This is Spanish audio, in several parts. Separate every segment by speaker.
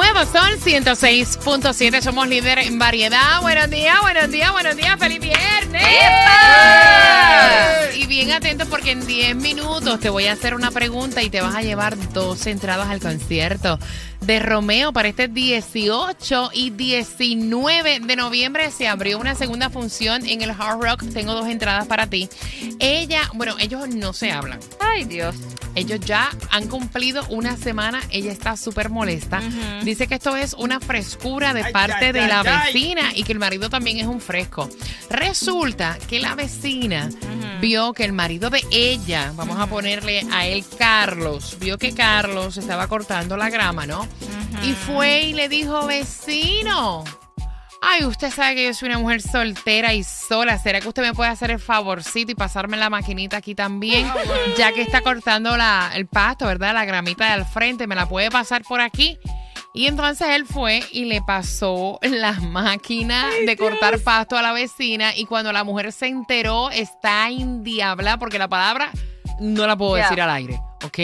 Speaker 1: Nuevo Sol 106.7, somos líder en variedad. Buenos días, buenos días, buenos días, feliz viernes. Y bien atento porque en 10 minutos te voy a hacer una pregunta y te vas a llevar dos entradas al concierto de Romeo para este 18 y 19 de noviembre. Se abrió una segunda función en el Hard Rock. Tengo dos entradas para ti. Ella, bueno, ellos no se hablan.
Speaker 2: Ay, Dios.
Speaker 1: Ellos ya han cumplido una semana. Ella está súper molesta. Dice que esto es una frescura de
Speaker 3: Ay,
Speaker 1: parte
Speaker 3: ay,
Speaker 1: de
Speaker 3: ay,
Speaker 1: la vecina y que el marido también es un fresco. Resulta que la vecina vio que el marido de ella, vamos a ponerle a él Carlos, vio que Carlos estaba cortando la grama, ¿no? Y fue y le dijo, vecino. Ay, usted sabe que yo soy una mujer soltera y sola. ¿Será que usted me puede hacer el favorcito y pasarme la maquinita aquí también? Ya que está cortando la, el pasto, ¿verdad? La gramita de al frente, ¿me la puede pasar por aquí? Y entonces él fue y le pasó la máquina de cortar pasto a la vecina y cuando la mujer se enteró está indiabla porque la palabra no la puedo decir al aire, ¿ok?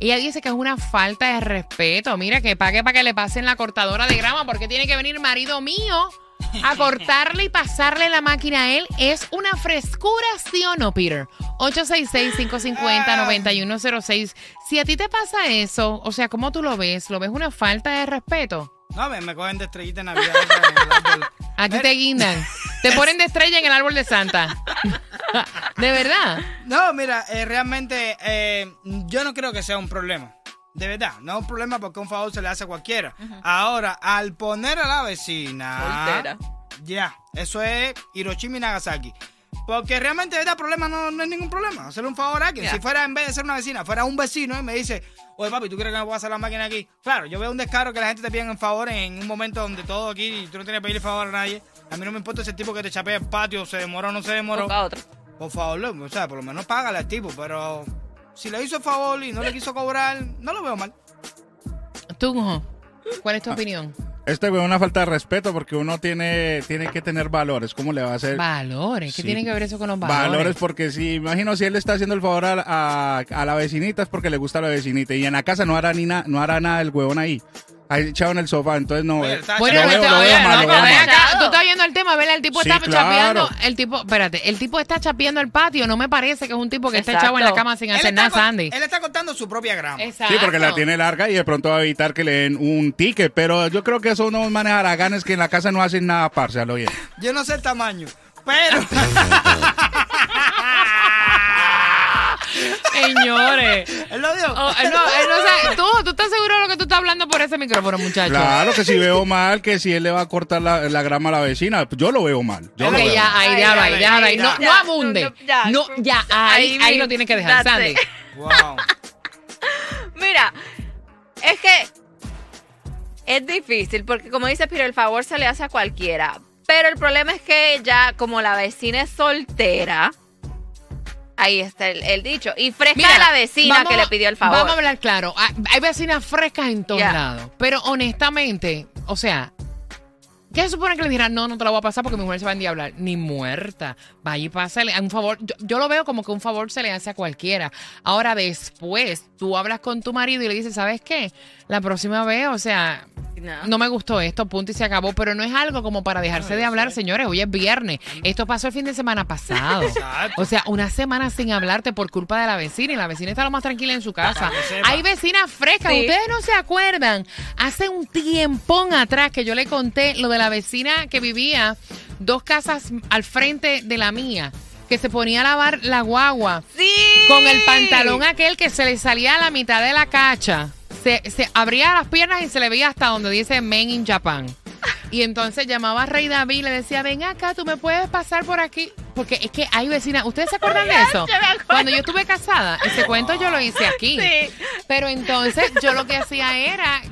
Speaker 1: Ella dice que es una falta de respeto. Mira, que pague para que le pasen la cortadora de grama porque tiene que venir marido mío a cortarle y pasarle la máquina a él. Es una frescura, ¿sí o no, Peter? 866-550-9106. Si a ti te pasa eso, o sea, ¿cómo tú lo ves? ¿Lo ves una falta de respeto?
Speaker 3: No, me, me cogen de estrellita en Navidad. en el árbol.
Speaker 1: A ti te guindan. Te ponen de estrella en el árbol de Santa. ¿De verdad?
Speaker 3: No, mira, eh, realmente eh, yo no creo que sea un problema. De verdad, no es un problema porque un favor se le hace a cualquiera. Ahora, al poner a la vecina.
Speaker 2: Soltera.
Speaker 3: Ya, eso es Hiroshima y Nagasaki. Porque realmente, verdad, problema no, no es ningún problema. Hacerle un favor a alguien. Si fuera, en vez de ser una vecina, fuera un vecino y me dice, oye papi, ¿tú quieres que me pueda hacer la máquina aquí? Claro, yo veo un descaro que la gente te pide un favor en un momento donde todo aquí y tú no tienes que pedirle favor a nadie. A mí no me importa ese tipo que te chapea el patio, se demoró o no se demoró. Por favor, loco, o sea, por lo menos págale al tipo, pero si le hizo el favor y no le quiso cobrar, no lo veo mal.
Speaker 1: Tú, ¿cuál
Speaker 3: Ah.
Speaker 1: es tu opinión?
Speaker 4: Este es una falta de respeto porque uno tiene, tiene que tener valores. ¿Cómo le va a hacer?
Speaker 1: Valores. ¿Qué
Speaker 4: Sí.
Speaker 1: tiene que ver eso con los valores?
Speaker 4: Valores porque si, imagino si él le está haciendo el favor a, a- a la vecinita es porque le gusta a la vecinita y en la casa no hará ni na- no hará nada el huevón ahí. Ahí echado en el sofá, entonces no.
Speaker 3: Oye,
Speaker 4: eh,
Speaker 1: Bueno,
Speaker 4: lo
Speaker 1: no
Speaker 4: veo,
Speaker 1: te-
Speaker 4: lo veo mal,
Speaker 1: no,
Speaker 4: lo
Speaker 1: pero
Speaker 4: veo
Speaker 1: ven
Speaker 4: mal.
Speaker 1: acá, tú estás viendo el tema, ¿verdad? El tipo
Speaker 4: Sí,
Speaker 1: está
Speaker 4: claro.
Speaker 1: chapeando, el tipo, espérate, el tipo está chapeando el patio, no me parece que es un tipo que está
Speaker 2: Exacto.
Speaker 1: echado en la cama sin
Speaker 3: Él
Speaker 1: hacer
Speaker 3: está
Speaker 1: nada, Sandy.
Speaker 3: Él está cortando su propia grama.
Speaker 1: Exacto.
Speaker 4: Sí, porque la tiene larga y de pronto va a evitar que le den un ticket. Pero yo creo que son unos manes haraganes que en la casa no hacen nada parcial, oye.
Speaker 3: Yo no sé el tamaño, pero...
Speaker 1: Señores.
Speaker 3: él lo dijo.
Speaker 1: Oh, él no, él no tú, tú estás seguro de lo que tú estás hablando por ese micrófono, muchacho.
Speaker 4: Claro que si veo mal que si él le va a cortar la, la grama a la vecina, yo lo veo mal. Yo
Speaker 1: Ok,
Speaker 4: lo veo
Speaker 1: ya,
Speaker 4: mal.
Speaker 1: ahí, déjalo ahí, déjalo ahí. No,
Speaker 2: ya,
Speaker 1: no abunde.
Speaker 2: no, ya.
Speaker 1: No, ya, ahí,
Speaker 2: Ahí
Speaker 1: ahí lo tienes que dejar, Sandy.
Speaker 3: Wow.
Speaker 2: Mira, es que es difícil porque como dice Piro, el favor se le hace a cualquiera. Pero el problema es que ya como la vecina es soltera, ahí está el, el dicho. Y fresca
Speaker 1: Mira,
Speaker 2: a la vecina que le pidió el favor.
Speaker 1: Vamos a hablar claro. Hay, hay vecinas frescas en todos
Speaker 2: Ya.
Speaker 1: lados. Pero honestamente, o sea, ¿qué se supone que le dirán? No, no te la voy a pasar porque mi mujer se va a endiablar. Ni muerta. Vaya y pásale. Un favor. Yo, yo lo veo como que un favor se le hace a cualquiera. Ahora, después, tú hablas con tu marido y le dices, ¿sabes qué? La próxima vez, o sea,
Speaker 2: No.
Speaker 1: no me gustó esto, punto y se acabó. Pero no es algo como para dejarse de hablar, señores. Hoy es viernes. Esto pasó el fin de semana pasado.
Speaker 3: Exacto.
Speaker 1: O sea, una semana sin hablarte por culpa de la vecina y la vecina está lo más tranquila en su casa. Hay vecinas frescas,
Speaker 2: Sí.
Speaker 1: ustedes no se acuerdan. Hace un tiempón atrás que yo le conté lo de la vecina que vivía dos casas al frente de la mía, que se ponía a lavar la guagua
Speaker 2: Sí.
Speaker 1: con el pantalón aquel que se le salía a la mitad de la cacha. Se, se abría las piernas y se le veía hasta donde dice Men in Japan. Y entonces llamaba a Rey David y le decía, ven acá, tú me puedes pasar por aquí. Porque es que hay vecinas, ¿ustedes se acuerdan de eso? Cuando yo estuve casada, ese cuento yo lo hice aquí.
Speaker 2: Sí.
Speaker 1: Pero entonces yo lo que hacía era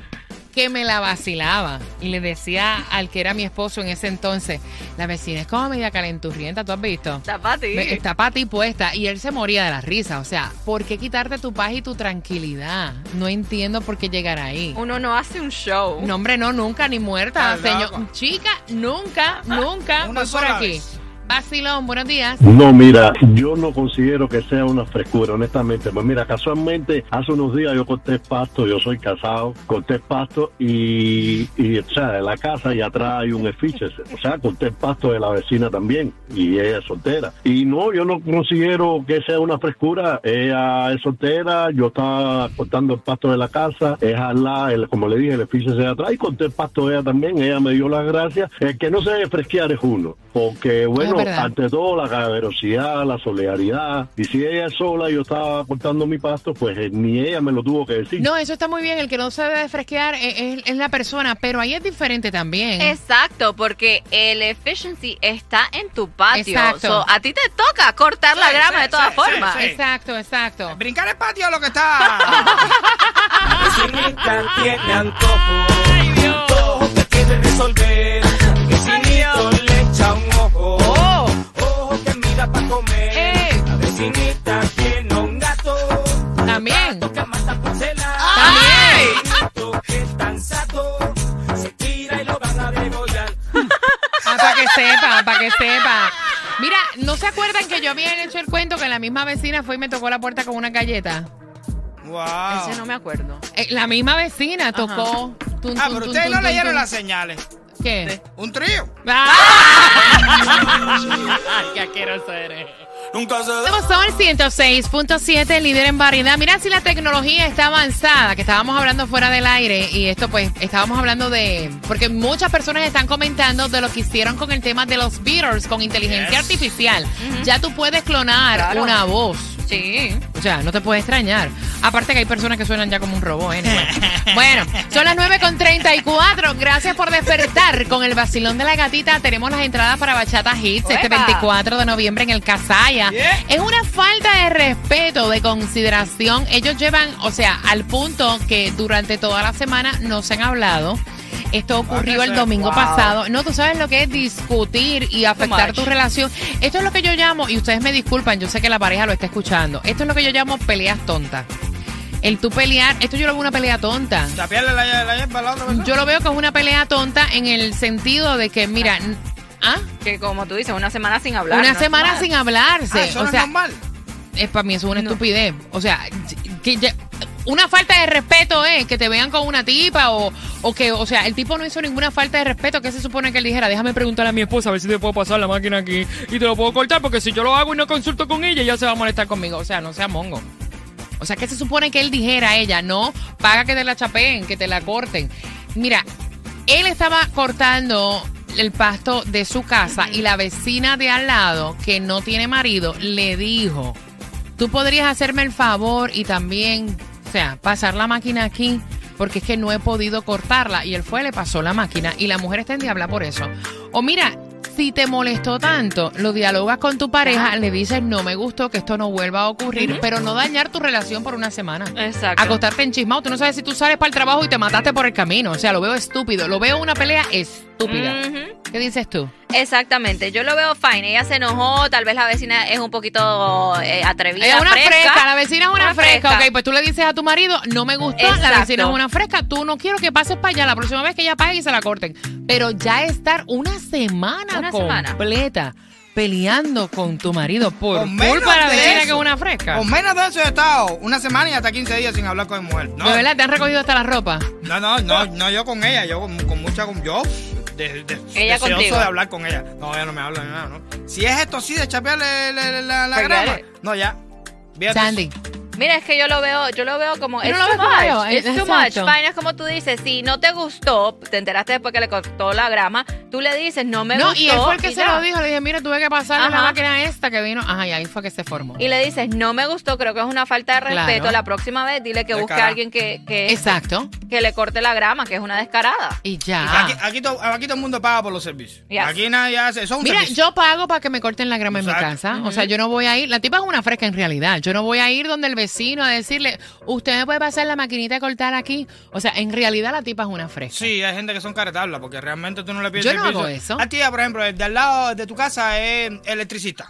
Speaker 1: que me la vacilaba. Y le decía al que era mi esposo en ese entonces, la vecina es como media calenturrienta, ¿tú has visto?
Speaker 2: Está para ti.
Speaker 1: Está para ti puesta. Y él se moría de la risa. O sea, ¿por qué quitarte tu paz y tu tranquilidad? No entiendo por qué llegar ahí.
Speaker 2: Uno no hace un show.
Speaker 1: No, hombre, no, nunca, ni muerta, señor. Chica, nunca, nunca.
Speaker 3: Una
Speaker 1: Voy por
Speaker 3: sola
Speaker 1: aquí.
Speaker 3: vez.
Speaker 1: Vacilón, buenos días.
Speaker 5: No, mira, yo no considero que sea una frescura, honestamente. Pues mira, casualmente, hace unos días yo corté pasto, yo soy casado, corté pasto y, y o sea, en la casa y atrás hay un efiche. O sea, corté pasto de la vecina también y ella es soltera. Y no, yo no considero que sea una frescura. Ella es soltera, yo estaba cortando el pasto de la casa, es al lado, como le dije, el efiche de atrás y corté el pasto de ella también. Ella me dio las gracias. El que no se debe fresquear es uno, porque bueno,
Speaker 1: verdad.
Speaker 5: ante todo la caballerosidad, la solidaridad. Y si ella es sola y yo estaba cortando mi pasto, pues eh, ni ella me lo tuvo que decir.
Speaker 1: No, eso está muy bien. El que no se debe fresquear es, es- es la persona, pero ahí es diferente también.
Speaker 2: Exacto, porque el efficiency está en tu patio.
Speaker 1: Exacto.
Speaker 2: So, a ti te toca cortar la
Speaker 3: Sí,
Speaker 2: grama
Speaker 3: sí,
Speaker 2: de todas
Speaker 3: sí,
Speaker 2: formas.
Speaker 3: sí, sí.
Speaker 1: Exacto, exacto.
Speaker 3: Brincar el patio es lo que está.
Speaker 6: vecinita tiene antojo, antojo que quiere resolver. Comer.
Speaker 1: Eh.
Speaker 6: La vecinita tiene un gato,
Speaker 1: también.
Speaker 6: que mata porcelana.
Speaker 1: También.
Speaker 6: Vecinito que es tan sato, se tira y lo van a degollar.
Speaker 1: Ah, para que sepa, para que sepa. Mira, ¿no se acuerdan que yo había hecho el cuento que la misma vecina fue y me tocó la puerta con una galleta?
Speaker 3: wow.
Speaker 2: Ese no me acuerdo.
Speaker 1: Eh, la misma vecina tocó. Tun,
Speaker 3: Ah,
Speaker 1: tun,
Speaker 3: pero
Speaker 1: tun,
Speaker 3: ustedes
Speaker 1: tun,
Speaker 3: no
Speaker 1: tun,
Speaker 3: leyeron
Speaker 1: tun.
Speaker 3: las señales.
Speaker 1: ¿Qué?
Speaker 3: Un trío.
Speaker 1: ¡Ah! ¡Qué asqueroso eres!
Speaker 6: Nunca se
Speaker 1: Somos Sol 106.7, líder en variedad. Mira si la tecnología está avanzada, que estábamos hablando fuera del aire y esto pues estábamos hablando de... Porque muchas personas están comentando de lo que hicieron con el tema de los Beatles con inteligencia
Speaker 3: Yes.
Speaker 1: artificial. Ya tú puedes clonar
Speaker 2: Claro.
Speaker 1: una voz.
Speaker 2: Sí.
Speaker 1: O sea, no te puede extrañar. Aparte que hay personas que suenan ya como un robot, ¿eh? bueno, son las 9.34. Gracias por despertar con el vacilón de la gatita. Tenemos las entradas para Bachata Hits este
Speaker 2: ¡Uepa!
Speaker 1: 24 de noviembre en el Casaya.
Speaker 3: Yeah.
Speaker 1: Es una falta de respeto, de consideración. Ellos llevan, o sea, al punto que durante toda la semana no se han hablado. Esto ocurrió el domingo
Speaker 3: Wow.
Speaker 1: pasado. No, tú sabes lo que es discutir y afectar tu relación. Esto es lo que yo llamo, y ustedes me disculpan, yo sé que la pareja lo está escuchando. Esto es lo que yo llamo peleas tontas. El tú pelear, esto yo lo veo una pelea tonta.
Speaker 3: La, la la otra.
Speaker 1: Yo lo veo como una pelea tonta en el sentido de que, mira, ¿ah?
Speaker 2: Que como tú dices, una semana sin hablar.
Speaker 1: una
Speaker 2: no
Speaker 1: semana
Speaker 2: es
Speaker 1: sin hablarse.
Speaker 3: Ah, eso
Speaker 1: o
Speaker 3: no
Speaker 1: sea,
Speaker 3: es normal.
Speaker 1: es para mí eso es una estupidez. O sea, que ya- una falta de respeto es que te vean con una tipa o, o que, o sea, el tipo no hizo ninguna falta de respeto. que se supone que él dijera? Déjame preguntarle a mi esposa a ver si te puedo pasar la máquina aquí y te lo puedo cortar porque si yo lo hago y no consulto con ella, ella se va a molestar conmigo. O sea, no sea mongo. O sea, que se supone que él dijera a ella? No, paga que te la chapeen, que te la corten. Mira, él estaba cortando el pasto de su casa y la vecina de al lado, que no tiene marido, le dijo, tú podrías hacerme el favor y también, o sea, pasar la máquina aquí, porque es que no he podido cortarla. Y él fue, le pasó la máquina y la mujer está en diabla por eso. O mira, si te molestó tanto, lo dialogas con tu pareja, le dices, no me gustó que esto no vuelva a ocurrir, pero no dañar tu relación por una semana.
Speaker 2: Exacto.
Speaker 1: Acostarte en chismado, tú no sabes si tú sales para el trabajo y te mataste por el camino. O sea, lo veo estúpido, lo veo una pelea estúpida. ¿Qué dices tú?
Speaker 2: Exactamente, yo lo veo fine. Ella se enojó, tal vez la vecina es un poquito eh, atrevida.
Speaker 1: Es una fresca. la vecina es una,
Speaker 2: Una
Speaker 1: fresca.
Speaker 2: fresca.
Speaker 1: Ok, pues tú le dices a tu marido, no me gustó, la
Speaker 2: Exacto.
Speaker 1: vecina es una fresca, tú no quiero que pases para allá, la próxima vez que ella pague y se la corten. Pero ya estar una semana
Speaker 2: Una semana.
Speaker 1: completa peleando con tu marido por culpa de la vecina que es una fresca.
Speaker 3: Con menos de eso he estado una semana y hasta 15 días sin hablar con mi mujer. No,
Speaker 1: De verdad, te han recogido hasta la ropa.
Speaker 3: no, no, no, no yo con ella, yo con, con mucha, con yo. De, de-
Speaker 2: Ella
Speaker 3: deseoso
Speaker 2: contigo.
Speaker 3: de hablar con ella. No, ella no me habla ni nada, ¿no? Si es esto sí de chapearle la, la, grama, no, ya. Fíjate
Speaker 1: Sandy.
Speaker 2: Mira, es que yo lo veo, yo lo veo como es
Speaker 1: no lo
Speaker 2: too much, it's too much. Fine, es como tú dices, si no te gustó, te enteraste después que le cortó la grama, tú le dices, no me
Speaker 1: no,
Speaker 2: gustó.
Speaker 1: y él fue el que se
Speaker 2: ya.
Speaker 1: lo dijo. Le dije, mira, tuve que pasar a la máquina esta que vino. Ajá, y ahí fue que se formó.
Speaker 2: Y le dices, no me gustó, creo que es una falta de respeto.
Speaker 1: Claro.
Speaker 2: La próxima vez dile que
Speaker 3: De
Speaker 2: busque
Speaker 3: cara.
Speaker 2: a alguien que, que,
Speaker 1: Exacto.
Speaker 2: que le corte la grama, que es una descarada.
Speaker 1: Y ya.
Speaker 3: Aquí, aquí, to- aquí todo el mundo paga por los servicios.
Speaker 2: Yes.
Speaker 3: Aquí nadie hace. Es un
Speaker 1: Mira, yo pago para que me corten la grama en mi casa. O sea, yo no voy a ir. La tipa es una fresca en realidad. Yo no voy a ir donde el vecino a decirle, usted me puede pasar la maquinita de cortar aquí. O sea, en realidad la tipa es una fresca.
Speaker 3: Sí, hay gente que son caretablas porque realmente tú no le pides
Speaker 1: Yo no
Speaker 3: servicio.
Speaker 1: hago eso.
Speaker 3: A ti, por ejemplo, el de al lado de tu casa es electricista.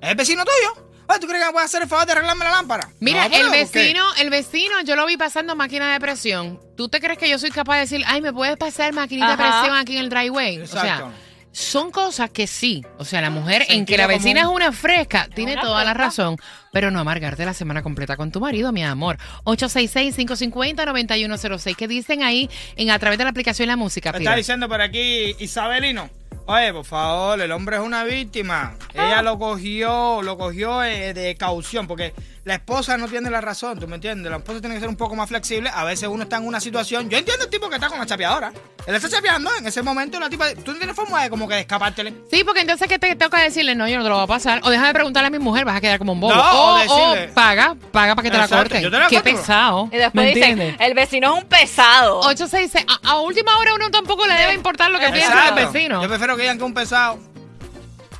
Speaker 3: Es el vecino tuyo. Oye, ¿Tú crees que me puede hacer el favor de arreglarme la lámpara?
Speaker 1: Mira,
Speaker 3: No,
Speaker 1: el vecino, el vecino, yo lo vi pasando máquina de presión. ¿Tú te crees que yo soy capaz de decir, ay, me puedes pasar maquinita de presión aquí en el driveway? O sea,
Speaker 3: Exacto.
Speaker 1: Son cosas que sí. O sea, la mujer en que la vecina
Speaker 3: común.
Speaker 1: es una fresca, tiene
Speaker 2: Una
Speaker 1: toda la razón. Pero no amargarte la semana completa con tu marido, mi amor. 866-550-9106. ¿Qué dicen ahí en a través de la aplicación La Música,
Speaker 3: Me está diciendo por aquí Isabelino. Oye, por favor, el hombre es una víctima.
Speaker 1: Ah.
Speaker 3: Ella lo cogió, lo cogió eh, de caución, porque la esposa no tiene la razón, ¿tú me entiendes? La esposa tiene que ser un poco más flexible. A veces uno está en una situación. Yo entiendo el tipo que está con la chapeadora. Él está chapeando, en ese momento la tipa. Tú no tienes forma de como que de escapártele.
Speaker 1: Sí, porque entonces ¿qué te toca decirle? No, yo no te lo voy a pasar. O déjame preguntarle a mi mujer, vas a quedar como un bobo.
Speaker 3: No, o
Speaker 1: o,
Speaker 3: decirle-
Speaker 1: o paga, paga para que te la corten.
Speaker 3: yo te la
Speaker 1: Qué
Speaker 3: corto.
Speaker 1: pesado.
Speaker 2: Y después
Speaker 1: ¿me
Speaker 2: dicen,
Speaker 1: entiendes?
Speaker 2: el vecino es un pesado.
Speaker 1: 866, a, a última hora uno tampoco le debe importar lo que piensa el vecino.
Speaker 3: Yo prefiero que digan que es un pesado.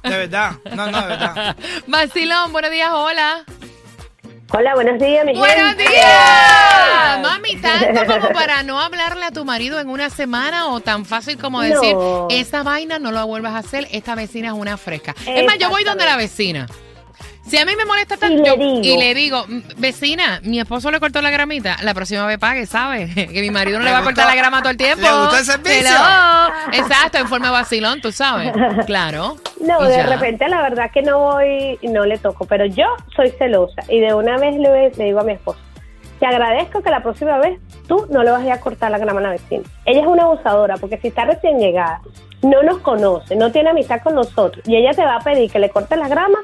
Speaker 3: De verdad. No, no, de verdad.
Speaker 1: Vacilón, buenos días, hola.
Speaker 7: Hola, buenos días, mi
Speaker 1: ¡Buenos
Speaker 7: gente.
Speaker 1: días! Mami, tanto como para no hablarle a tu marido en una semana o tan fácil como decir,
Speaker 7: No.
Speaker 1: esta vaina no lo vuelvas a hacer, esta vecina es una fresca. Es más, yo voy donde la vecina. Si a mí me molesta
Speaker 7: Y
Speaker 1: tanto
Speaker 7: le
Speaker 1: yo-
Speaker 7: digo.
Speaker 1: y le digo, "Mm, vecina, mi esposo le cortó la gramita, la próxima vez pague, ¿sabes? Que mi marido no le
Speaker 3: Le
Speaker 1: va a cortar la grama todo el tiempo.
Speaker 3: le gustó el servicio.
Speaker 1: Exacto, en forma de vacilón, tú sabes. Claro.
Speaker 7: No,
Speaker 1: Y
Speaker 7: de
Speaker 1: ya.
Speaker 7: repente la verdad que no voy, no le toco, pero yo soy celosa y de una vez le, le digo a mi esposo, te agradezco que la próxima vez tú no le vas a cortar la grama a la vecina. Ella es una abusadora porque si está recién llegada, no nos conoce, no tiene amistad con nosotros y ella te va a pedir que le cortes la grama,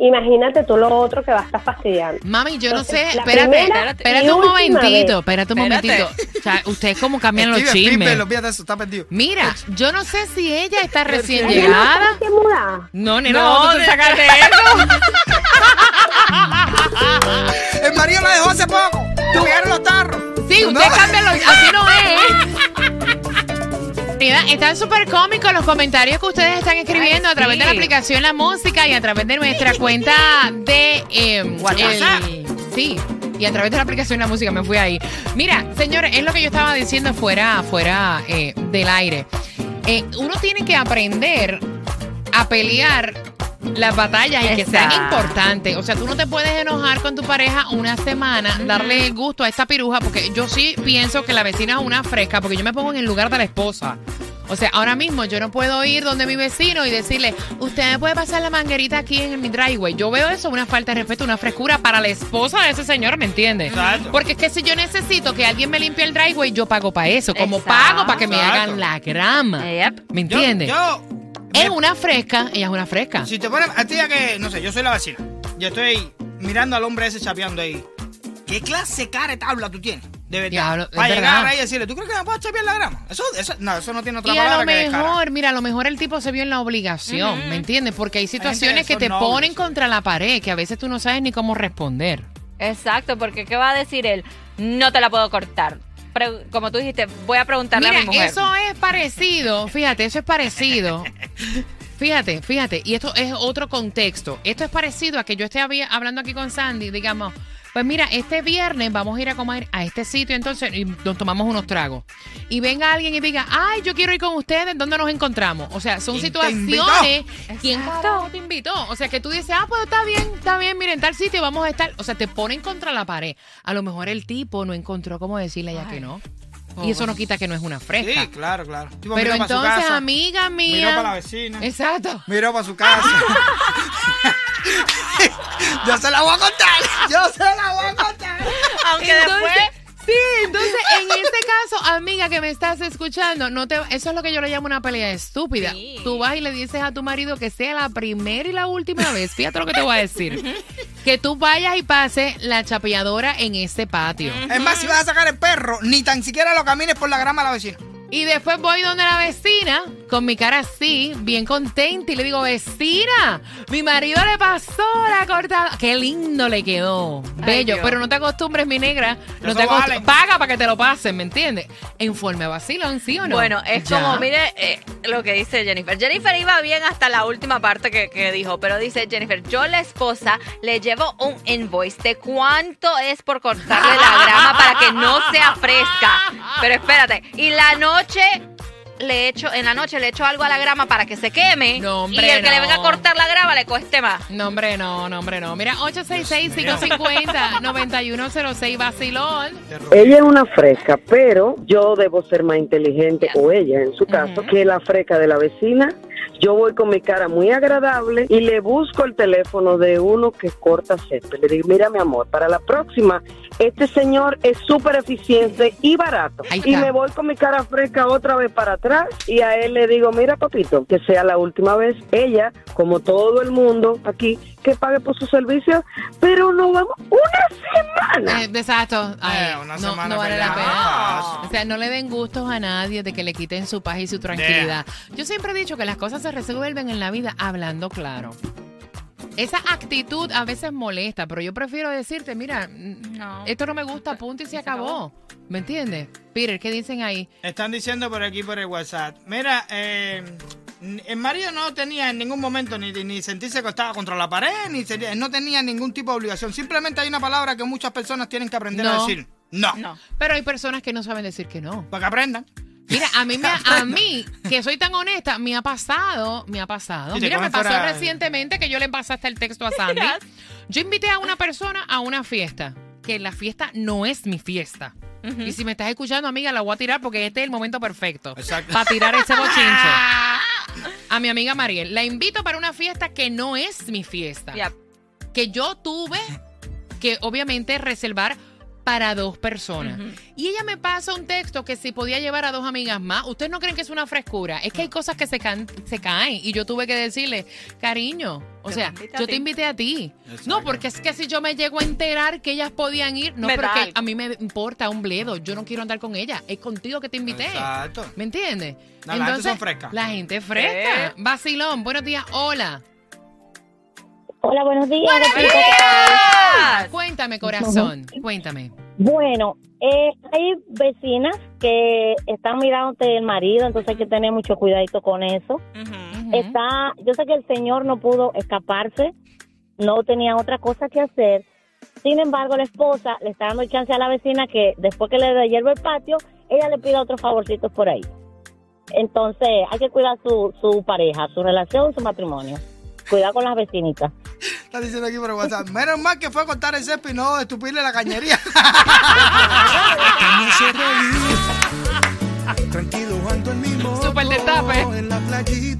Speaker 7: imagínate tú lo otro que va a estar fastidiando.
Speaker 1: Mami, yo no sé, espérate, espérate
Speaker 7: y
Speaker 1: un momentito, espérate un
Speaker 2: Espérate.
Speaker 1: momentito. O sea, ustedes cómo cambian los chismes.
Speaker 3: Spielberg, olvídate de eso, está perdido.
Speaker 1: Mira, yo no sé si ella está recién
Speaker 7: ¿Ella no
Speaker 1: llegada. No, nena,
Speaker 2: No,
Speaker 1: ¿dónde tú
Speaker 2: de-
Speaker 1: sacaste eso?
Speaker 3: El marido la dejó hace poco. Te pegaron los tarros.
Speaker 1: Sí, usted
Speaker 3: No.
Speaker 1: cambia los... Así no es. Están súper cómicos los comentarios que ustedes están escribiendo
Speaker 2: Ay,
Speaker 1: a través de la aplicación La Música y a través de nuestra cuenta de... eh,
Speaker 3: WhatsApp.
Speaker 1: el- sí, y a través de la aplicación La Música me fui ahí. Mira, señores, es lo que yo estaba diciendo fuera, fuera eh, del aire. Eh, uno tiene que aprender a pelear las batallas y que sean
Speaker 2: Exacto.
Speaker 1: importantes. O sea, tú no te puedes enojar con tu pareja una semana, darle el gusto a esta piruja, porque yo sí pienso que la vecina es una fresca, porque yo me pongo en el lugar de la esposa. O sea, ahora mismo yo no puedo ir donde mi vecino y decirle, usted me puede pasar la manguerita aquí en mi driveway. Yo veo eso una falta de respeto, una frescura para la esposa de ese señor, ¿me entiendes?
Speaker 3: Exacto.
Speaker 1: Porque es que si yo necesito que alguien me limpie el driveway, yo pago para eso. Como
Speaker 2: Exacto.
Speaker 1: pago para que me
Speaker 3: Exacto.
Speaker 1: hagan la grama.
Speaker 2: Yep.
Speaker 1: ¿Me
Speaker 3: Yo-
Speaker 1: entiendes?
Speaker 3: Yo,
Speaker 1: es una fresca, ella es una fresca.
Speaker 3: Si te pones, a ti ya que, no sé, yo soy la vecina. Yo estoy mirando al hombre ese chapeando ahí. ¿Qué clase de cara de tabla tú tienes? De verdad.
Speaker 1: Diablo, es
Speaker 3: Para llegar
Speaker 1: verdad.
Speaker 3: ahí y decirle, ¿tú crees que me puedes chapear la grama? Eso, eso, no, eso no tiene otra
Speaker 1: Y a
Speaker 3: palabra
Speaker 1: lo
Speaker 3: que descara.
Speaker 1: mejor, mira, a lo mejor el tipo se vio en la obligación, ¿me entiendes? Porque hay situaciones que
Speaker 3: son
Speaker 1: te
Speaker 3: nobles.
Speaker 1: ponen contra la pared, que a veces tú no sabes ni cómo responder.
Speaker 2: Exacto, porque ¿qué va a decir él? No te la puedo cortar. Como tú dijiste, voy a preguntarle a mi mujer.
Speaker 1: eso es parecido, fíjate, eso es parecido. Fíjate, fíjate, y esto es otro contexto. Esto es parecido a que yo esté hablando aquí con Sandy, digamos, pues mira, este viernes vamos a ir a comer a este sitio, entonces y nos tomamos unos tragos. Y venga alguien y diga, ay, yo quiero ir con ustedes, ¿dónde nos encontramos? O sea, son
Speaker 3: ¿Quién te
Speaker 1: situaciones. ¿Quién carajo te invitó? O sea, que tú dices, ah, pues está bien, está bien, miren, tal sitio vamos a estar. O sea, te ponen contra la pared. A lo mejor el tipo no encontró cómo decirle ya que no. Y eso no quita que no es una fresca.
Speaker 3: Sí, claro, claro. Tipo,
Speaker 1: Pero entonces,
Speaker 3: casa,
Speaker 1: amiga mía.
Speaker 3: Miró para la vecina.
Speaker 1: Exacto.
Speaker 3: Miró para su casa. yo se la voy a contar. Yo se la voy a contar.
Speaker 2: Aunque
Speaker 1: Entonces,
Speaker 2: después...
Speaker 1: Sí, entonces en este caso, amiga que me estás escuchando, no te, eso es lo que yo le llamo una pelea estúpida.
Speaker 2: Sí.
Speaker 1: Tú vas y le dices a tu marido que sea la primera y la última vez, fíjate lo que te voy a decir, que tú vayas y pases la chapeadora en este patio.
Speaker 3: Es más, si vas a sacar el perro, ni tan siquiera lo camines por la grama a la vecina.
Speaker 1: Y después voy donde la vecina, con mi cara así, bien contenta, y le digo, vecina, mi marido le pasó la cortada. Qué lindo le quedó. Bello. Pero no te acostumbres, mi negra. No
Speaker 3: Eso
Speaker 1: te acost-
Speaker 3: vale.
Speaker 1: Paga para que te lo pasen, ¿me entiendes? De vacilón, ¿sí o no?
Speaker 2: Bueno, es
Speaker 1: Ya.
Speaker 2: como, mire eh, lo que dice Jennifer. Jennifer iba bien hasta la última parte que, que dijo, pero dice Jennifer, yo la esposa le llevo un invoice de cuánto es por cortarle la grama para que no sea fresca. Pero espérate, y la noche le echo, en la noche le echo algo a la grama para que se queme.
Speaker 1: No, hombre,
Speaker 2: y el que le venga a cortar la grama le cueste más.
Speaker 1: No, hombre, no, no, hombre, no. Mira, 866-550-9106 vacilón.
Speaker 8: Ella es una fresca, pero yo debo ser más inteligente, o ella en su caso, que la fresca de la vecina. Yo voy con mi cara muy agradable y le busco el teléfono de uno que corta césped. Le digo, mira mi amor, para la próxima, este señor es súper eficiente y barato. Y me voy con mi cara fresca otra vez para atrás y a él le digo, mira papito, que sea la última vez. Ella, como todo el mundo aquí, que pague por sus servicios, pero no vamos una semana.
Speaker 1: Eh, exacto. Ay,
Speaker 3: Eh, una
Speaker 1: no,
Speaker 3: semana
Speaker 1: no vale la pena. O sea, no le den gustos a nadie de que le quiten su paz y su tranquilidad. Yo siempre he dicho que las cosas se resuelven en la vida hablando claro. Esa actitud a veces molesta, pero yo prefiero decirte, mira,
Speaker 2: No.
Speaker 1: esto no me gusta, punto y se acabó. ¿Me entiendes? Peter, ¿qué dicen ahí?
Speaker 3: Están diciendo por aquí por el WhatsApp. Mira, eh, el marido no tenía en ningún momento ni, ni sentirse que estaba contra la pared, ni sería- no tenía ningún tipo de obligación. Simplemente hay una palabra que muchas personas tienen que aprender a
Speaker 1: No.
Speaker 3: decir. No.
Speaker 2: No.
Speaker 1: Pero hay personas que no saben decir que no.
Speaker 3: Para que aprendan.
Speaker 1: Mira, a mí, me, a mí, que soy tan honesta, me ha pasado, me ha pasado. Mira, me pasó
Speaker 3: fuera-
Speaker 1: recientemente que yo le pasaste el texto a Sandy. Yo invité a una persona a una fiesta, que la fiesta no es mi fiesta. Y si me estás escuchando, amiga, la voy a tirar porque este es el momento perfecto
Speaker 3: Exacto.
Speaker 1: para tirar ese bochincho. A mi amiga Mariel. La invito para una fiesta que no es mi fiesta. Que yo tuve que, obviamente, reservar para dos personas. Y ella me pasa un texto que si podía llevar a dos amigas más. ¿Ustedes no creen que es una frescura? Es que hay cosas que se, can- se caen. Y yo tuve que decirle, cariño, o
Speaker 2: Yo
Speaker 1: sea,
Speaker 2: te
Speaker 1: yo
Speaker 2: ti".
Speaker 1: te invité a ti.
Speaker 3: Exacto.
Speaker 1: No, porque es que si yo me llego a enterar que ellas podían ir, no,
Speaker 2: Me
Speaker 1: pero
Speaker 2: da
Speaker 1: que
Speaker 2: algo.
Speaker 1: a mí me importa un bledo. Yo no quiero andar con ella. Es contigo que te invité.
Speaker 3: Exacto.
Speaker 1: ¿Me entiendes?
Speaker 3: No, la gente son frescas.
Speaker 1: La gente es fresca.
Speaker 2: Eh.
Speaker 1: Vacilón, buenos días, hola.
Speaker 7: Hola, buenos días.
Speaker 2: ¡Días!
Speaker 1: Cuéntame, corazón, cuéntame.
Speaker 7: Bueno, eh, hay vecinas que están mirándote el marido, entonces hay que tener mucho cuidadito con eso. Está, yo sé que el señor no pudo escaparse, no tenía otra cosa que hacer. Sin embargo, la esposa le está dando chance a la vecina que después que le hierve el patio, ella le pida otros favorcitos por ahí. Entonces, hay que cuidar su, su pareja, su relación, su matrimonio. Cuidado con las vecinitas.
Speaker 3: Está diciendo aquí por el WhatsApp. Menos mal que fue a cortar el césped y no estupirle la cañería.
Speaker 6: Tranquilo ando en mi moto
Speaker 1: Súper destape.
Speaker 6: en la playita.